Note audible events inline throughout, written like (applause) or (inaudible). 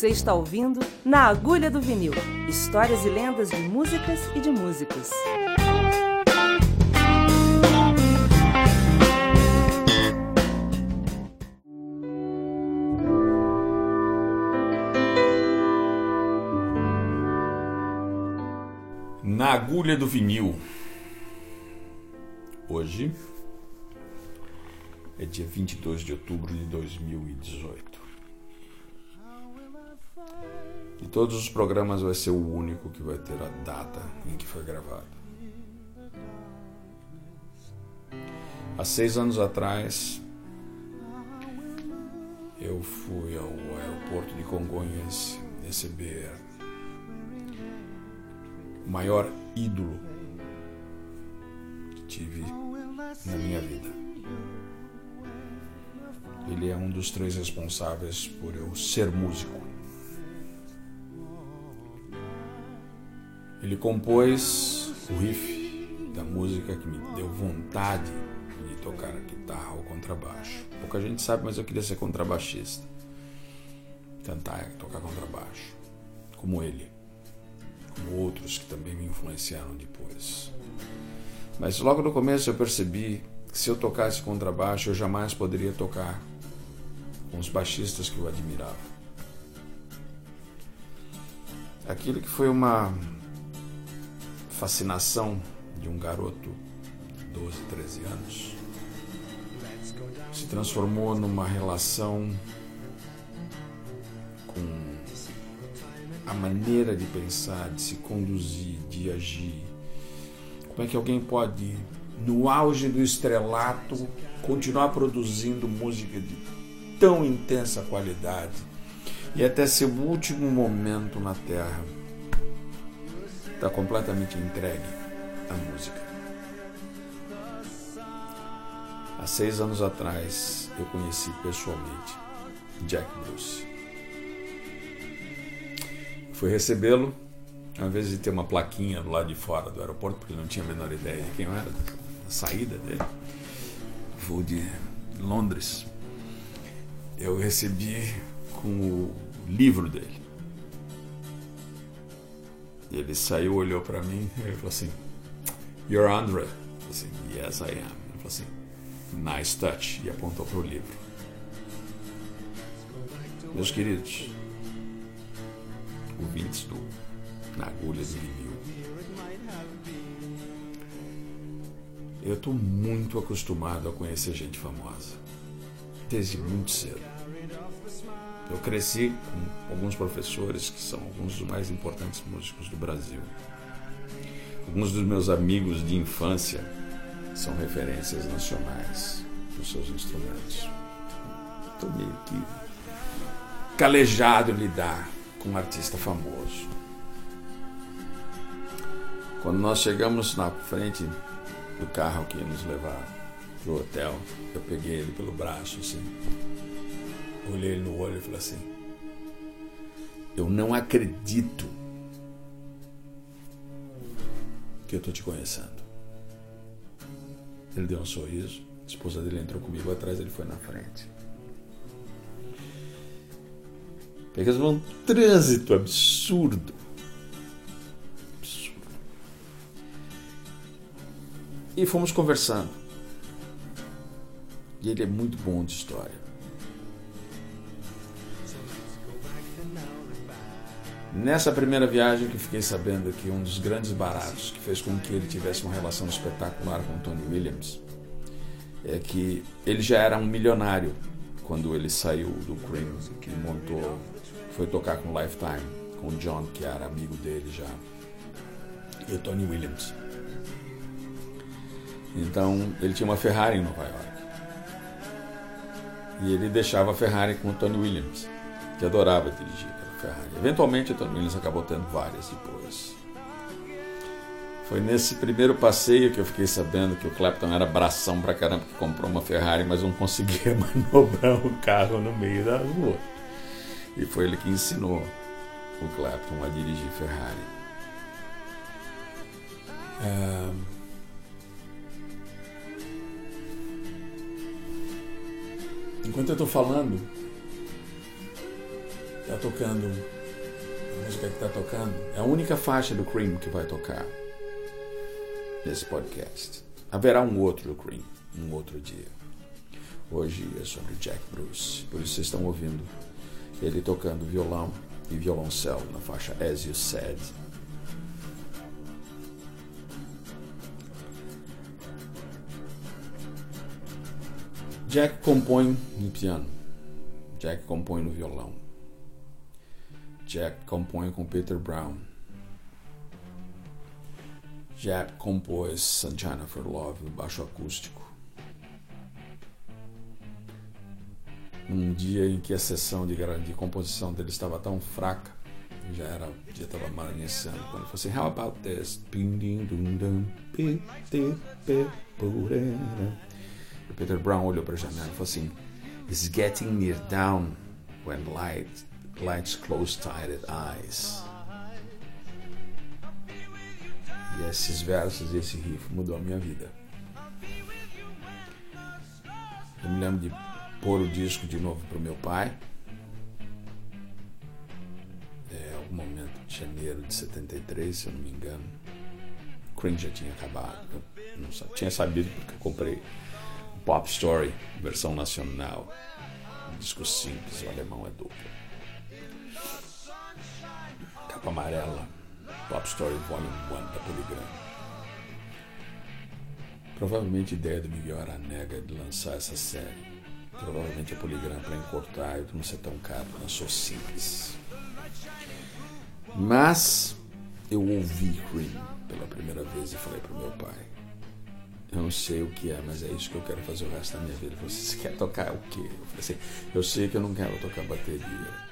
Você está ouvindo Na Agulha do Vinil histórias e lendas de músicas e de músicos. Na Agulha do Vinil. Hoje é dia 22 de outubro de 2018. De todos os programas vai ser o único que vai ter a data em que foi gravado. Há seis anos atrás, eu fui ao aeroporto de Congonhas receber o maior ídolo que tive na minha vida. Ele é um dos três responsáveis por eu ser músico. Ele compôs o riff da música que me deu vontade de tocar a guitarra ou contrabaixo. Pouca gente sabe, mas eu queria ser contrabaixista. Tentar tocar contrabaixo, como ele, como outros que também me influenciaram depois. Mas logo no começo eu percebi que se eu tocasse contrabaixo eu jamais poderia tocar com os baixistas que eu admirava. Aquilo que foi uma fascinação de um garoto de 12, 13 anos se transformou numa relação com a maneira de pensar, de se conduzir, de agir. Como é que alguém pode, no auge do estrelato, continuar produzindo música de tão intensa qualidade e até seu último momento na Terra está completamente entregue à música. Há seis anos atrás eu conheci pessoalmente Jack Bruce. Fui recebê-lo, ao invés de ter uma plaquinha do lado de fora do aeroporto, porque ele não tinha a menor ideia de quem eu era, a saída dele, voo de Londres eu recebi com o livro dele. E ele saiu, olhou para mim e falou assim: You're Andre? Eu falei assim: Yes, I am. Ele falou assim: Nice touch. E apontou para o livro. Meus queridos, ouvintes do Na Agulha de Vinil, eu estou muito acostumado a conhecer gente famosa, desde muito cedo. Eu cresci com alguns professores que são alguns dos mais importantes músicos do Brasil. Alguns dos meus amigos de infância são referências nacionais dos seus instrumentos. Estou meio que calejado lidar com um artista famoso. Quando nós chegamos na frente do carro que ia nos levar para o hotel, eu peguei ele pelo braço assim olhei ele no olho e falei assim: Eu não acredito que eu estou te conhecendo. Ele deu um sorriso, a esposa dele entrou comigo atrás, ele foi na frente. Pegamos um trânsito absurdo. Absurdo. E fomos conversando. E ele é muito bom de história. Nessa primeira viagem que fiquei sabendo que um dos grandes baratos que fez com que ele tivesse uma relação espetacular com Tony Williams é que ele já era um milionário quando ele saiu do Cream e montou, foi tocar com Lifetime, com o John, que era amigo dele já, e o Tony Williams. Então ele tinha uma Ferrari em Nova York. E ele deixava a Ferrari com o Tony Williams, que adorava dirigir. Ferrari. Eventualmente, o Tony Williams acabou tendo várias depois. Foi nesse primeiro passeio que eu fiquei sabendo que o Clapton era bração pra caramba, que comprou uma Ferrari, mas não conseguia (laughs) manobrar o carro no meio da rua. E foi ele que ensinou o Clapton a dirigir Ferrari. É... Enquanto eu estou falando, Tá tocando. A música que tá tocando é a única faixa do Cream que vai tocar nesse podcast. Haverá um outro do Cream, um outro dia. Hoje é sobre Jack Bruce, por isso vocês estão ouvindo ele tocando violão e violoncelo na faixa As You Said. Jack compõe no piano, Jack compõe no violão, Jack compõe com Peter Brown, Jack compôs Sunshine for Love no baixo acústico. Num dia em que a sessão de, de composição dele estava tão fraca, já era, dia estava amanhecendo, quando ele falou assim, How about this? O Peter Brown olhou para a janela e falou assim: It's getting near down when light, lights close tired eyes. E esses versos, esse riff mudou a minha vida. Eu me lembro de pôr o disco de novo para o meu pai. É, algum momento de janeiro de 73, se eu não me engano. Cream já tinha acabado. Eu não tinha sabido porque eu comprei Pop Story, versão nacional. Um disco simples, o alemão é duplo. Capa amarela, Pop Story Volume 1 da Polygram. Provavelmente a ideia do Miguel Aranega de lançar essa série. Provavelmente a Polygram para encurtar e não ser tão caro, sou simples. Mas eu ouvi Cream pela primeira vez e falei para meu pai: eu não sei o que é, mas é isso que eu quero fazer o resto da minha vida. Você (laughs) quer tocar o quê? Eu falei assim, eu sei que eu não quero tocar bateria,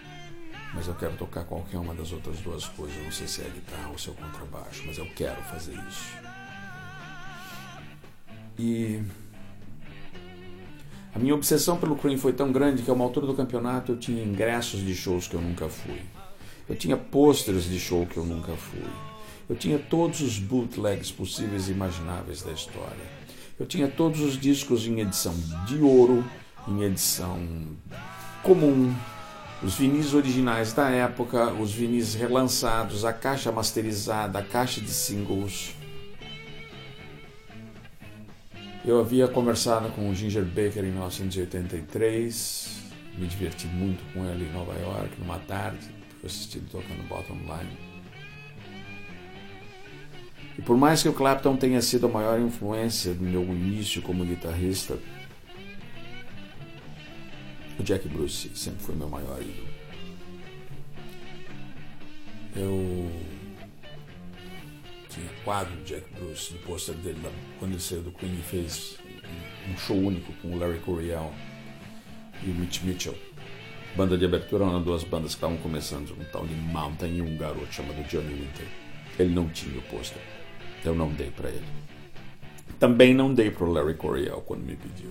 mas eu quero tocar qualquer uma das outras duas coisas. Não sei se é a guitarra ou se é o contrabaixo, mas eu quero fazer isso. E a minha obsessão pelo Cream foi tão grande que a uma altura do campeonato eu tinha ingressos de shows que eu nunca fui. Eu tinha pôsteres de show que eu nunca fui. Eu tinha todos os bootlegs possíveis e imagináveis da história. Eu tinha todos os discos em edição de ouro, em edição comum, os vinis originais da época, os vinis relançados, a caixa masterizada, a caixa de singles. Eu havia conversado com o Ginger Baker em 1983, me diverti muito com ele em Nova York, numa tarde, fui assistindo tocando Bottom Line. E por mais que o Clapton tenha sido a maior influência do meu início como guitarrista, o Jack Bruce sempre foi meu maior ídolo. Eu tinha quadro do Jack Bruce no pôster dele quando ele saiu do Queen e fez um show único com o Larry Coryell e o Mitch Mitchell. Banda de abertura eram duas bandas que estavam começando, um tal de Mountain e um garoto chamado Johnny Winter. Ele não tinha o pôster. Eu não dei para ele. Também não dei para o Larry Coryell quando me pediu.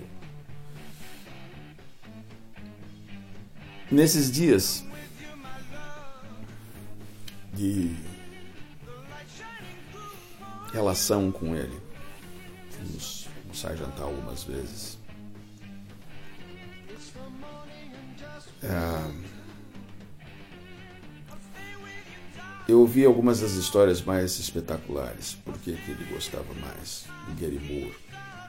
Nesses dias de relação com ele, fomos e jantar algumas vezes. É, Eu ouvi algumas das histórias mais espetaculares, porque que ele gostava mais do Gary Moore,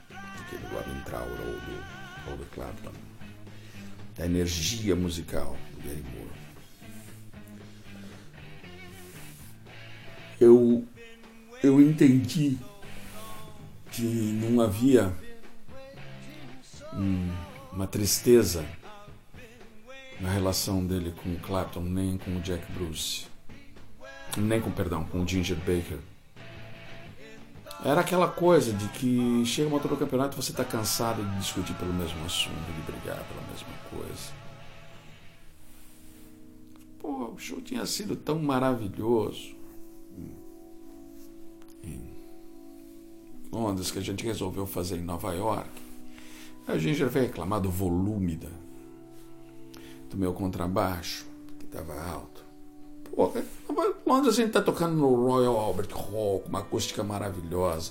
do que do Robin Trower ou do, do Clapton, da energia musical do Gary Moore. Eu, eu entendi que não havia hum, uma tristeza na relação dele com o Clapton nem com o Jack Bruce nem com perdão, com o Ginger Baker. Era aquela coisa de que chega uma altura do campeonato e você está cansado de discutir pelo mesmo assunto, de brigar pela mesma coisa. Pô, o show tinha sido tão maravilhoso. Em Londres, que a gente resolveu fazer em Nova York. Aí o Ginger veio reclamar do volume da, do meu contrabaixo, que estava alto. Pô, quando a gente está tocando no Royal Albert Hall, com uma acústica maravilhosa,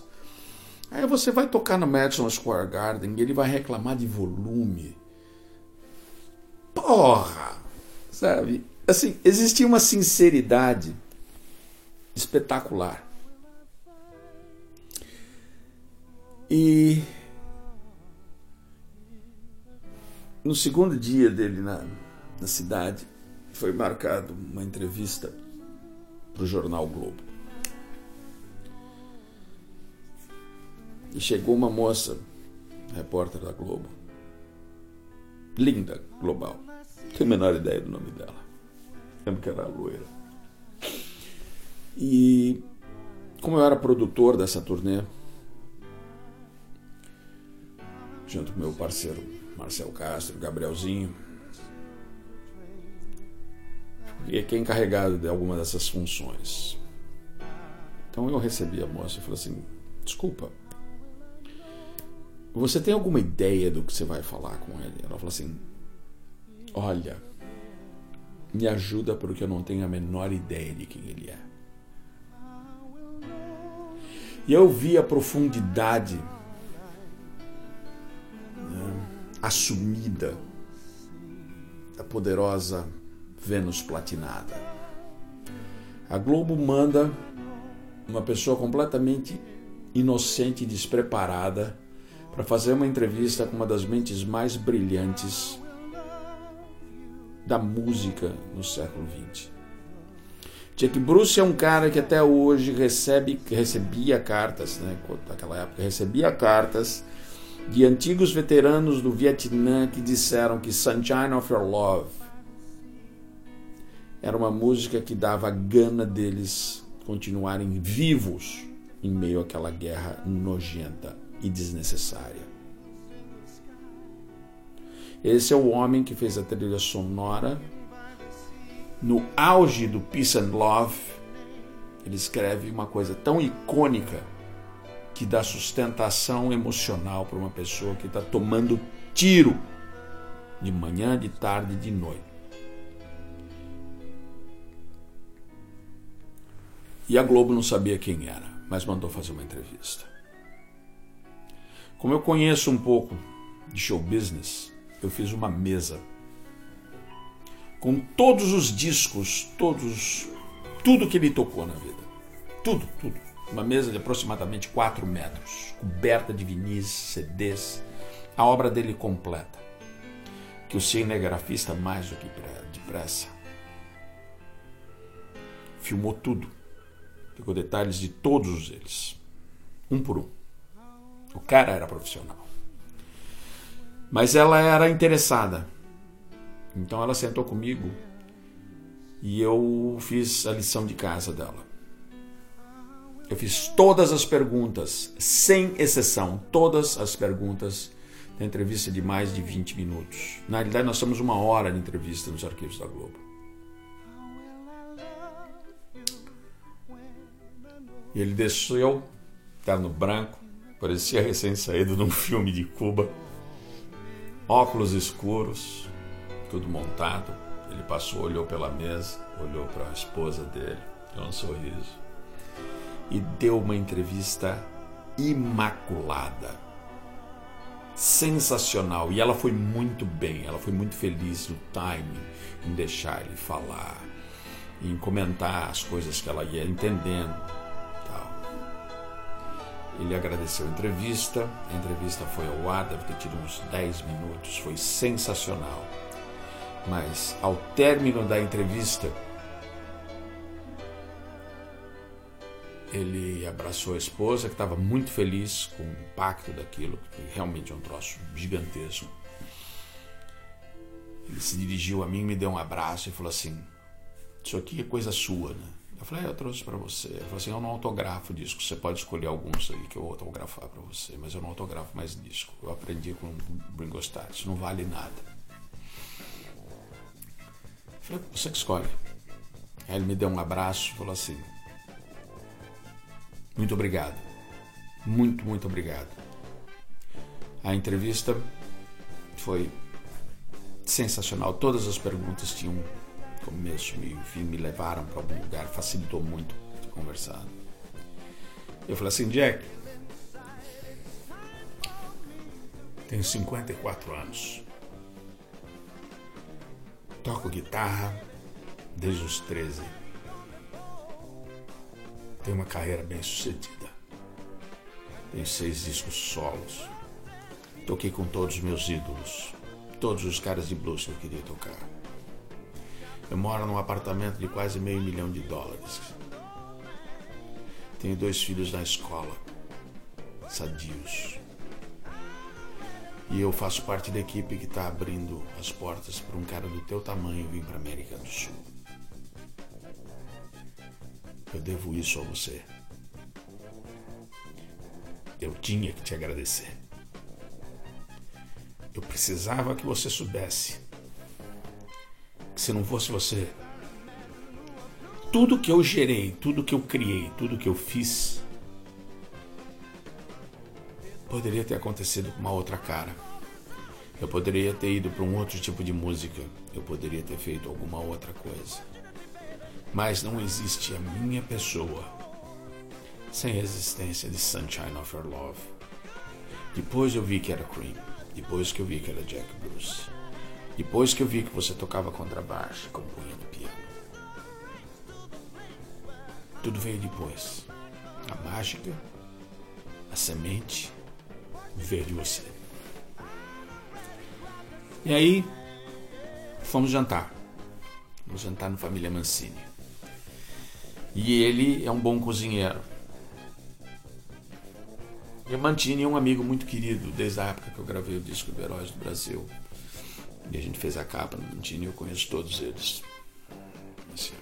aí você vai tocar no Madison Square Garden e ele vai reclamar de volume. Porra! Sabe? assim, existia uma sinceridade espetacular. E no segundo dia dele na, na cidade, foi marcado uma entrevista para o jornal Globo. E chegou uma moça, repórter da Globo, linda, global. Não tenho a menor ideia do nome dela. Lembro que era loira. E como eu era produtor dessa turnê, junto com meu parceiro Marcel Castro, Gabrielzinho, e quem é encarregado de alguma dessas funções. Então eu recebi a moça e falei assim: desculpa, você tem alguma ideia do que você vai falar com ele? Ela falou assim: olha, me ajuda porque eu não tenho a menor ideia de quem ele é. E eu vi a profundidade né, assumida da poderosa Vênus platinada. A Globo manda uma pessoa completamente inocente e despreparada para fazer uma entrevista com uma das mentes mais brilhantes da música no século XX. Jack Bruce é um cara que até hoje recebe, recebia cartas, né, naquela época, recebia cartas de antigos veteranos do Vietnã que disseram que Sunshine of Your Love era uma música que dava gana deles continuarem vivos em meio àquela guerra nojenta e desnecessária. Esse é o homem que fez a trilha sonora no auge do Peace and Love, ele escreve uma coisa tão icônica que dá sustentação emocional para uma pessoa que está tomando tiro de manhã, de tarde, de noite. E a Globo não sabia quem era, mas mandou fazer uma entrevista. Como eu conheço um pouco de show business, eu fiz uma mesa com todos os discos, todos, tudo que ele tocou na vida. Tudo, tudo. Uma mesa de aproximadamente 4 metros, coberta de vinis, CDs, a obra dele completa. Que o cinegrafista, mais do que depressa, filmou tudo. Pegou detalhes de todos eles, um por um. O cara era profissional. Mas ela era interessada então ela sentou comigo e eu fiz a lição de casa dela. Eu fiz todas as perguntas, sem exceção, todas as perguntas da entrevista de mais de 20 minutos. Na realidade, nós temos uma hora de entrevista nos arquivos da Globo. E ele desceu, terno branco, parecia recém-saído de um (laughs) filme de Cuba, óculos escuros, tudo montado. Ele passou, olhou pela mesa, olhou para a esposa dele, deu um sorriso e deu uma entrevista imaculada. Sensacional. E ela foi muito bem, ela foi muito feliz no timing, em deixar ele falar, em comentar as coisas que ela ia entendendo. Ele agradeceu a entrevista, a entrevista foi ao ar, deve ter tido uns 10 minutos, foi sensacional. Mas ao término da entrevista, ele abraçou a esposa, que estava muito feliz com o impacto daquilo, que realmente é um troço gigantesco. Ele se dirigiu a mim, me deu um abraço e falou assim: Isso aqui é coisa sua, né? Eu falei: é, Eu trouxe para você. Ele falou assim: Eu não autografo disco, você pode escolher alguns aí que eu vou autografar para você, mas eu não autografo mais disco. Eu aprendi com o Ringo Starr, isso não vale nada. Falei, você que escolhe. Aí ele me deu um abraço e falou assim: Muito obrigado. Muito, muito obrigado. A entrevista foi sensacional. Todas as perguntas tinham começo, meio fim, me levaram para algum lugar, facilitou muito conversar. Eu falei assim, Jack, tenho 54 anos toco guitarra, desde os 13. Tenho uma carreira bem sucedida. Tenho seis discos solos. Toquei com todos os meus ídolos, todos os caras de blues que eu queria tocar. Eu moro num apartamento de quase meio milhão de dólares. Tenho dois filhos na escola, sadios. E eu faço parte da equipe que está abrindo as portas para um cara do teu tamanho vir para América do Sul. Eu devo isso a você. Eu tinha que te agradecer. Eu precisava que você soubesse se não fosse você, tudo que eu gerei, tudo que eu criei, tudo que eu fiz, poderia ter acontecido com uma outra cara. Eu poderia ter ido para um outro tipo de música. Eu poderia ter feito alguma outra coisa. Mas não existe a minha pessoa sem a existência de Sunshine of Your Love. Depois eu vi que era Cream. Depois que eu vi que era Jack Bruce. Depois que eu vi que você tocava contrabaixo, compunha no piano. Tudo veio depois. A mágica, a semente, veio de você. E aí, fomos jantar. Fomos jantar no Família Mancini. E ele é um bom cozinheiro. E Mantini é um amigo muito querido, desde a época que eu gravei o disco do Heróis do Brasil. E a gente fez a capa no e eu conheço todos eles. Assim,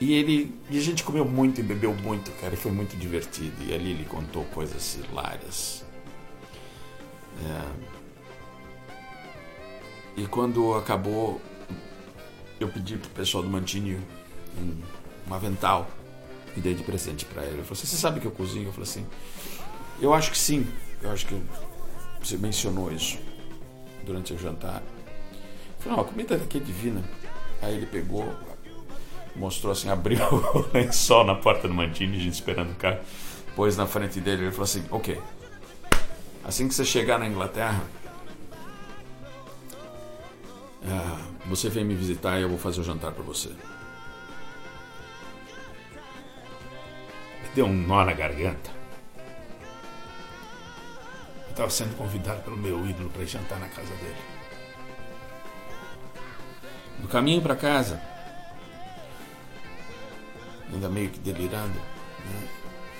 e ele. E a gente comeu muito e bebeu muito, cara, e foi muito divertido. E ali ele contou coisas hilárias. É, e quando acabou, eu pedi pro pessoal do Mantini um, um avental e dei de presente para ele. Ele falou assim: Você sabe que eu cozinho? Eu falei assim: Eu acho que sim. Eu acho que você mencionou isso durante o jantar. Eu falei: Não, a comida aqui é divina. Aí ele pegou, mostrou assim, (laughs) abriu o lençol na porta do Mantini, gente esperando o carro, pôs na frente dele. Ele falou assim: Ok, assim que você chegar na Inglaterra. Ah, você vem me visitar e eu vou fazer o jantar para você. Deu um nó na garganta. Estava sendo convidado pelo meu ídolo para jantar na casa dele. No caminho para casa, ainda meio que delirando, né?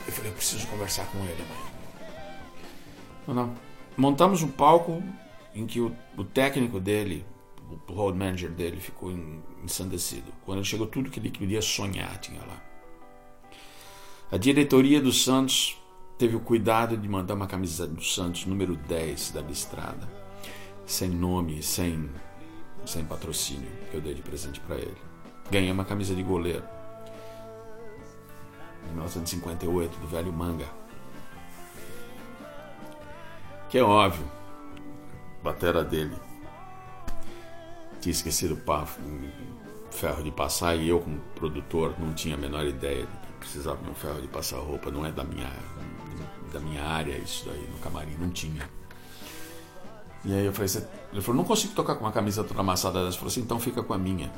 eu falei: eu preciso conversar com ele amanhã. Montamos um palco em que o, o técnico dele, o road manager dele ficou ensandecido. Quando chegou, tudo que ele queria sonhar tinha lá. A diretoria do Santos teve o cuidado de mandar uma camisa do Santos número 10 da listrada, sem nome, sem, sem patrocínio, que eu dei de presente para ele. Ganhei uma camisa de goleiro. Em 1958, do velho manga. Que é óbvio, batera dele tinha esquecido o ferro de passar e eu, como produtor, não tinha a menor ideia de que precisava de um ferro de passar roupa. Não é da minha, da minha área isso daí, no camarim, não tinha. E aí eu falei, Você... ele falou, não consigo tocar com uma camisa toda amassada dessa. Eu falei assim, então fica com a minha.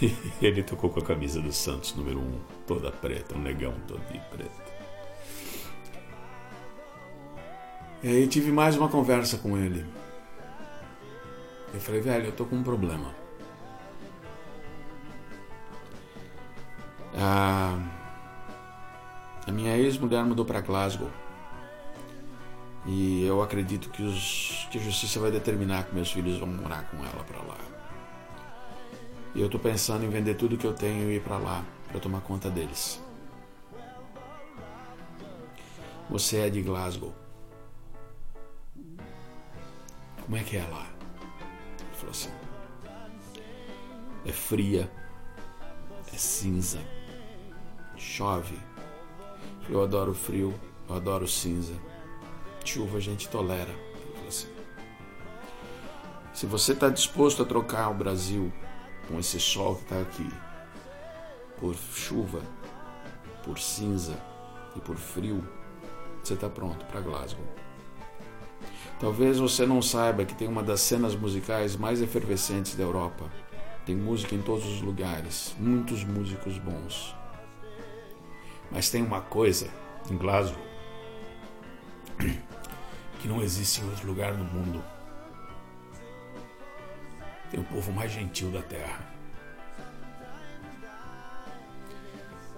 (laughs) E ele tocou com a camisa do Santos, número 1, um, toda preta, um negão todo de preto. E aí tive mais uma conversa com ele. Eu falei, velho, eu tô com um problema. Ah, a minha ex-mulher mudou para Glasgow. E eu acredito que, os, que a justiça vai determinar que meus filhos vão morar com ela para lá. E eu tô pensando em vender tudo que eu tenho e ir para lá para tomar conta deles. Você é de Glasgow. Como é que é lá? falou assim: é fria, é cinza, chove. Eu adoro frio, eu adoro cinza. Chuva a gente tolera. Se você está disposto a trocar o Brasil com esse sol que está aqui por chuva, por cinza e por frio, você está pronto para Glasgow. Talvez você não saiba que tem uma das cenas musicais mais efervescentes da Europa. Tem música em todos os lugares, muitos músicos bons. Mas tem uma coisa em Glasgow que não existe em outro lugar no mundo. Tem o povo mais gentil da terra.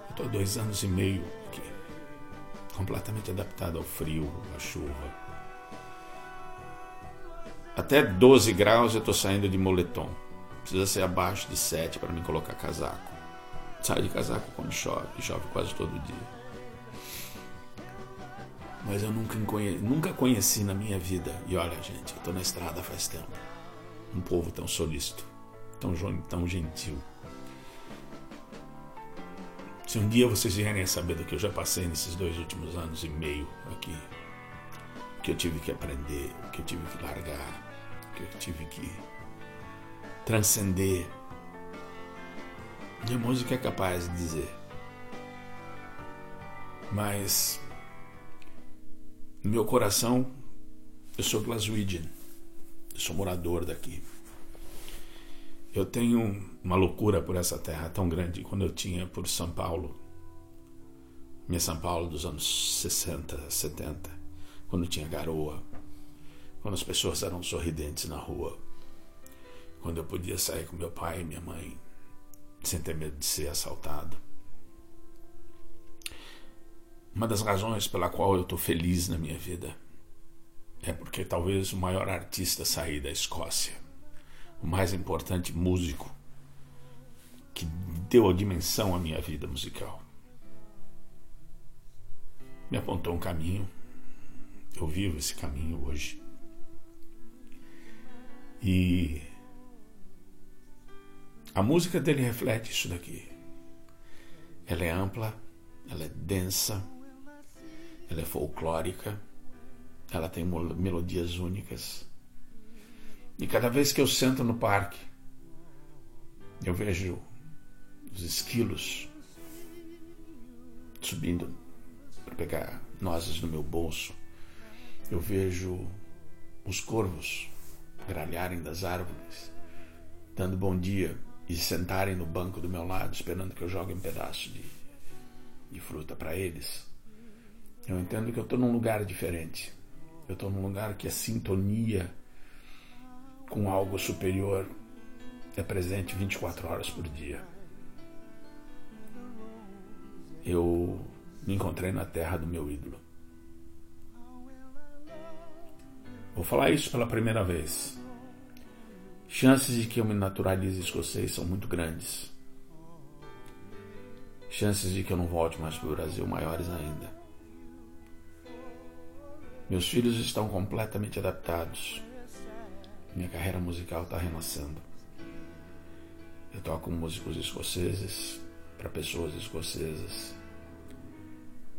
Eu estou dois anos e meio aqui, completamente adaptado ao frio, à chuva. Até 12 graus eu estou saindo de moletom. Precisa ser abaixo de 7 para me colocar casaco. Saio de casaco quando chove, chove quase todo dia. Mas eu nunca, nunca conheci na minha vida, e olha, gente, eu estou na estrada faz tempo, um povo tão solícito, tão, tão gentil. Se um dia vocês vierem a saber do que eu já passei nesses dois últimos anos e meio aqui, o que eu tive que aprender, o que eu tive que largar, o que eu tive que transcender, minha música é capaz de dizer. Mas no meu coração, eu sou Glaswegian. Eu sou morador daqui. Eu tenho uma loucura por essa terra tão grande quando eu tinha por São Paulo. Minha São Paulo dos anos 60, 70, quando tinha garoa, quando as pessoas eram sorridentes na rua, quando eu podia sair com meu pai e minha mãe sem ter medo de ser assaltado. Uma das razões pela qual eu estou feliz na minha vida é porque talvez o maior artista sair da Escócia, o mais importante músico que deu a dimensão à minha vida musical, me apontou um caminho. Eu vivo esse caminho hoje. E a música dele reflete isso daqui. Ela é ampla, ela é densa, ela é folclórica, ela tem melodias únicas. E cada vez que eu sento no parque, eu vejo os esquilos subindo para pegar nozes no meu bolso. Eu vejo os corvos gralharem das árvores, dando bom dia e sentarem no banco do meu lado, esperando que eu jogue um pedaço de, de fruta para eles. Eu entendo que eu estou num lugar diferente. Eu estou num lugar que a sintonia com algo superior é presente 24 horas por dia. Eu me encontrei na terra do meu ídolo. Vou falar isso pela primeira vez. Chances de que eu me naturalize escocês são muito grandes. Chances de que eu não volte mais para o Brasil maiores ainda. Meus filhos estão completamente adaptados. Minha carreira musical está renascendo. Eu toco músicos escoceses, para pessoas escocesas.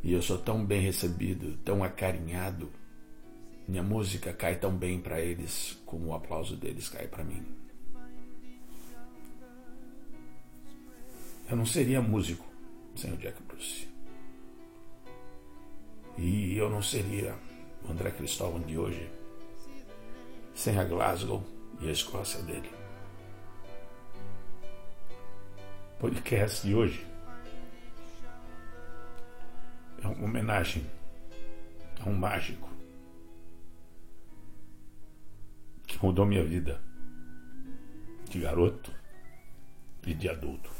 E eu sou tão bem recebido, tão acarinhado. Minha música cai tão bem para eles como o aplauso deles cai para mim. Eu não seria músico sem o Jack Bruce. E eu não seria o André Cristóvão de hoje, sem a Glasgow e a Escócia dele. Podcast de hoje é uma homenagem a um mágico mudou minha vida de garoto e de adulto.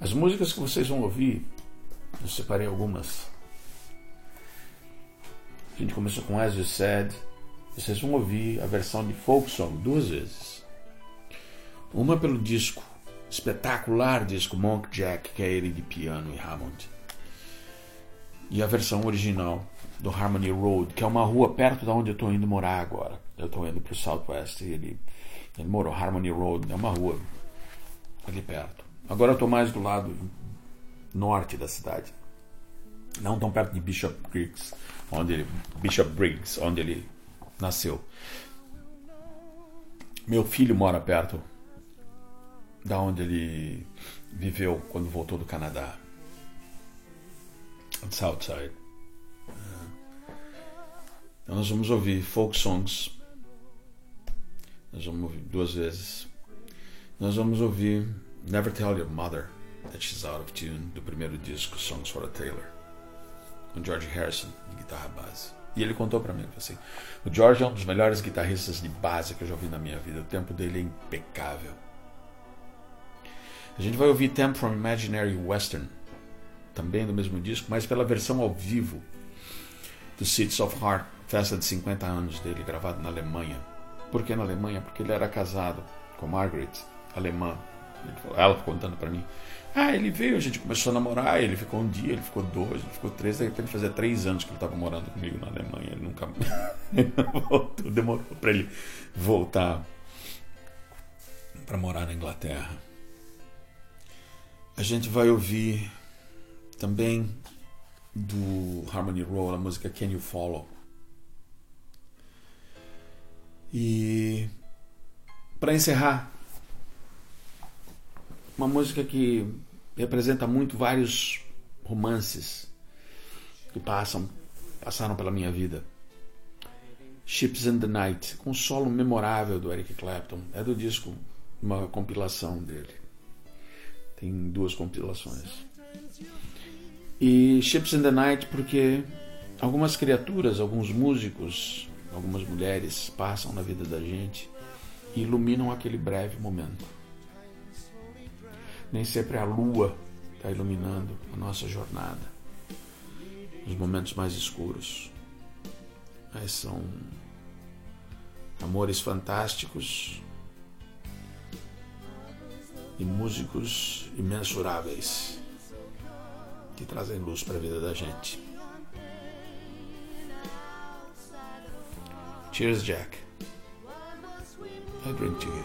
As músicas que vocês vão ouvir, eu separei algumas a gente começou com As You Said. Vocês vão ouvir a versão de folk song duas vezes. Uma pelo disco, espetacular disco Monk Jack, que é ele de piano e Hammond. E a versão original do Harmony Road, que é uma rua perto da onde eu estou indo morar agora. Eu estou indo para o Southwest e ele, ele morou. Harmony Road é uma rua ali perto. Agora eu estou mais do lado norte da cidade. Não tão perto de Bishop Creeks onde ele, Bishop Briggs, onde ele nasceu. Meu filho mora perto da onde ele viveu quando voltou do Canadá. Southside. Nós vamos ouvir folk songs. Nós vamos ouvir duas vezes. Nós vamos ouvir Never Tell Your Mother That She's Out of Tune, do primeiro disco Songs for a Tailor, com George Harrison, de guitarra base. E ele contou para mim assim: o George é um dos melhores guitarristas de base que eu já ouvi na minha vida. O tempo dele é impecável. A gente vai ouvir Temp from Imaginary Western, também do mesmo disco, mas pela versão ao vivo do Seeds of Heart, festa de 50 anos dele, gravado na Alemanha. Por que na Alemanha? Porque ele era casado com Margaret, alemã. Ela contando para mim. Ah, ele veio, a gente começou a namorar, ele ficou um dia, ele ficou dois, ele ficou três, de repente fazia três anos que ele estava morando comigo na Alemanha, ele nunca (laughs) voltou, demorou para ele voltar para morar na Inglaterra. A gente vai ouvir também do Harmony Roll a música Can You Follow. E para encerrar, uma música que representa muito vários romances que passam passaram pela minha vida. Ships in the Night, com um solo memorável do Eric Clapton. É do disco, uma compilação dele. Tem duas compilações. E Ships in the Night porque algumas criaturas, alguns músicos, algumas mulheres passam na vida da gente e iluminam aquele breve momento. Nem sempre a lua está iluminando a nossa jornada, os momentos mais escuros. Mas são amores fantásticos e músicos imensuráveis que trazem luz para a vida da gente. Cheers, Jack. I drink to you.